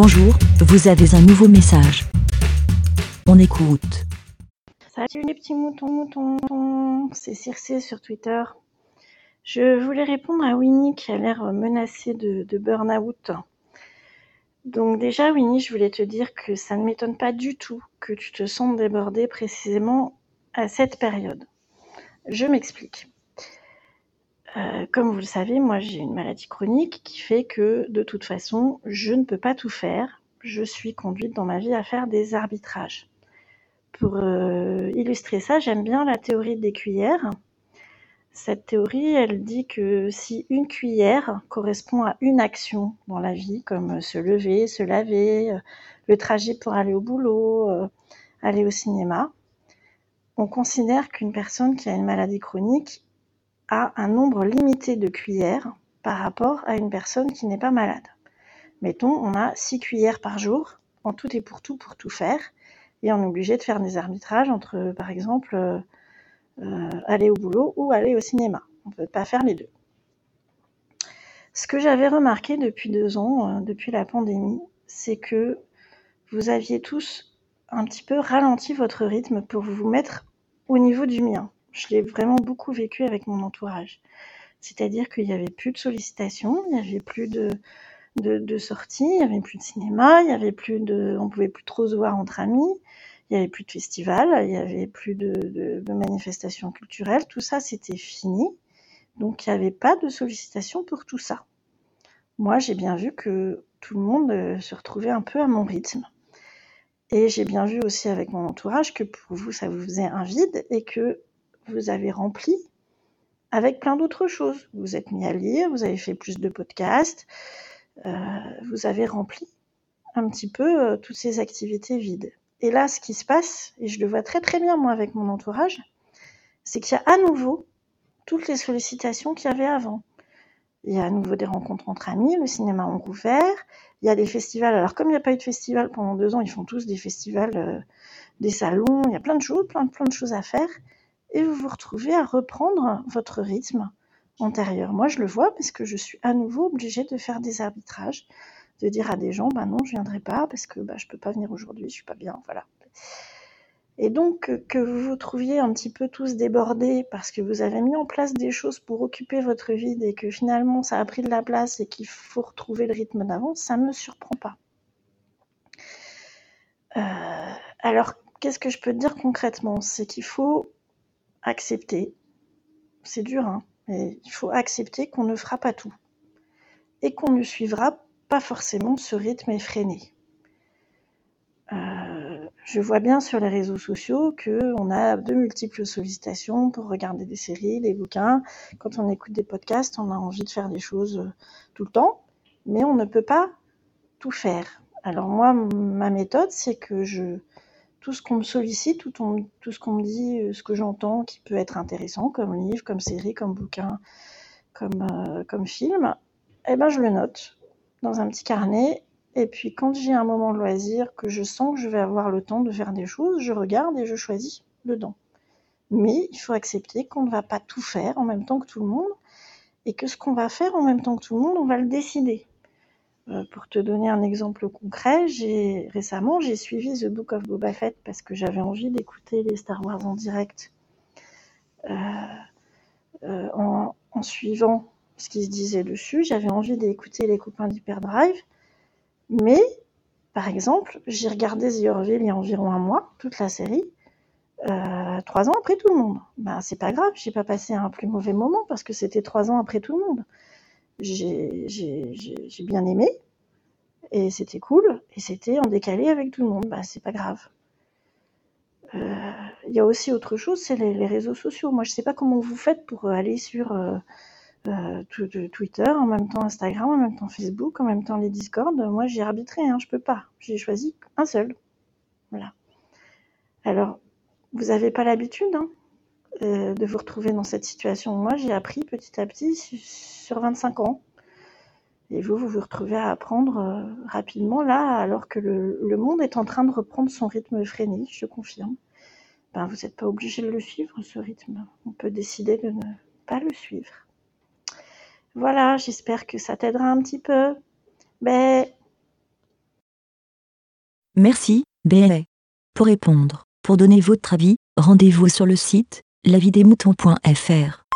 Bonjour, vous avez un nouveau message. On écoute. Salut les petits moutons, moutons, c'est Circé sur Twitter. Je voulais répondre à Winnie qui a l'air menacée de, de burn-out. Donc déjà Winnie, je voulais te dire que ça ne m'étonne pas du tout que tu te sentes débordée précisément à cette période. Je m'explique. Euh, comme vous le savez, moi j'ai une maladie chronique qui fait que de toute façon, je ne peux pas tout faire. Je suis conduite dans ma vie à faire des arbitrages. Pour euh, illustrer ça, j'aime bien la théorie des cuillères. Cette théorie, elle dit que si une cuillère correspond à une action dans la vie, comme se lever, se laver, euh, le trajet pour aller au boulot, aller au cinéma, on considère qu'une personne qui a une maladie chronique a un nombre limité de cuillères par rapport à une personne qui n'est pas malade. Mettons, on a 6 cuillères par jour, en tout et pour tout, pour tout faire, et on est obligé de faire des arbitrages entre, par exemple, euh, euh, aller au boulot ou aller au cinéma. On ne peut pas faire les deux. Ce que j'avais remarqué depuis deux ans, euh, depuis la pandémie, c'est que vous aviez tous un petit peu ralenti votre rythme pour vous mettre au niveau du mien je l'ai vraiment beaucoup vécu avec mon entourage. C'est-à-dire qu'il n'y avait plus de sollicitations, il n'y avait plus de, sorties, il n'y avait plus de cinéma, il n'y avait plus de, on pouvait plus trop se voir entre amis, il n'y avait plus de festivals, il n'y avait plus de, de, manifestations culturelles, tout ça c'était fini. Donc il n'y avait pas de sollicitation pour tout ça. Moi j'ai bien vu que tout le monde euh, se retrouvait un peu à mon rythme. Et j'ai bien vu aussi avec mon entourage que pour vous ça vous faisait un vide et que vous avez rempli avec plein d'autres choses. Vous êtes mis à lire, vous avez fait plus de podcasts, euh, vous avez rempli un petit peu euh, toutes ces activités vides. Et là, ce qui se passe, et je le vois très très bien moi avec mon entourage, c'est qu'il y a à nouveau toutes les sollicitations qu'il y avait avant. Il y a à nouveau des rencontres entre amis, le cinéma en rouvert, il y a des festivals. Alors comme il n'y a pas eu de festival pendant deux ans, ils font tous des festivals, euh, des salons, il y a plein de choses, plein, plein de choses à faire et vous vous retrouvez à reprendre votre rythme antérieur. Moi, je le vois parce que je suis à nouveau obligée de faire des arbitrages, de dire à des gens, bah non, je viendrai pas parce que bah, je peux pas venir aujourd'hui, je suis pas bien, voilà. Et donc, que vous vous trouviez un petit peu tous débordés parce que vous avez mis en place des choses pour occuper votre vide et que finalement ça a pris de la place et qu'il faut retrouver le rythme d'avant, ça ne me surprend pas. Euh, alors, qu'est-ce que je peux te dire concrètement? C'est qu'il faut accepter. C'est dur, hein, mais il faut accepter qu'on ne fera pas tout et qu'on ne suivra pas forcément ce rythme effréné. Euh, je vois bien sur les réseaux sociaux qu'on a de multiples sollicitations pour regarder des séries, des bouquins. Quand on écoute des podcasts, on a envie de faire des choses euh, tout le temps, mais on ne peut pas tout faire. Alors moi, ma méthode, c'est que je tout ce qu'on me sollicite, tout, ce qu'on me dit, euh, ce que j'entends qui peut être intéressant comme livre, comme série, comme bouquin, comme, euh, comme film, eh ben je le note dans un petit carnet. Et puis quand j'ai un moment de loisir, que je sens que je vais avoir le temps de faire des choses, je regarde et je choisis dedans. Mais il faut accepter qu'on ne va pas tout faire en même temps que tout le monde et que ce qu'on va faire en même temps que tout le monde, on va le décider. Euh, pour te donner un exemple concret, j'ai récemment j'ai suivi The Book of Boba Fett parce que j'avais envie d'écouter les Star Wars en direct euh, euh, en, suivant ce qui se disait dessus. J'avais envie d'écouter les copains d'Hyperdrive, mais par exemple, j'ai regardé The Orville il y a environ un mois, toute la série, trois ans après tout le monde. Ben c'est pas grave, j'ai pas passé un plus mauvais moment parce que c'était trois ans après tout le monde j'ai bien aimé et c'était cool et c'était en décalé avec tout le monde. Bah, c'est pas grave. Euh, il y a aussi autre chose, c'est les, réseaux sociaux. Moi, je sais pas comment vous faites pour aller sur euh, euh, Twitter, en même temps Instagram, en même temps Facebook, en même temps les Discord. Moi, j'ai arbitré, hein, je peux pas. J'ai choisi un seul. Voilà. Alors, vous n'avez pas l'habitude hein, de vous retrouver dans cette situation. Moi, j'ai appris petit à petit sur 25 ans. Et vous, vous vous retrouvez à apprendre euh, rapidement là, alors que le, monde est en train de reprendre son rythme freiné, je confirme. Ben, vous n'êtes pas obligé de le suivre, ce rythme. On peut décider de ne pas le suivre. Voilà, j'espère que ça t'aidera un petit peu. Ben, Merci, BLA. Pour répondre, pour donner votre avis, rendez-vous sur le site lavidemouton.fr.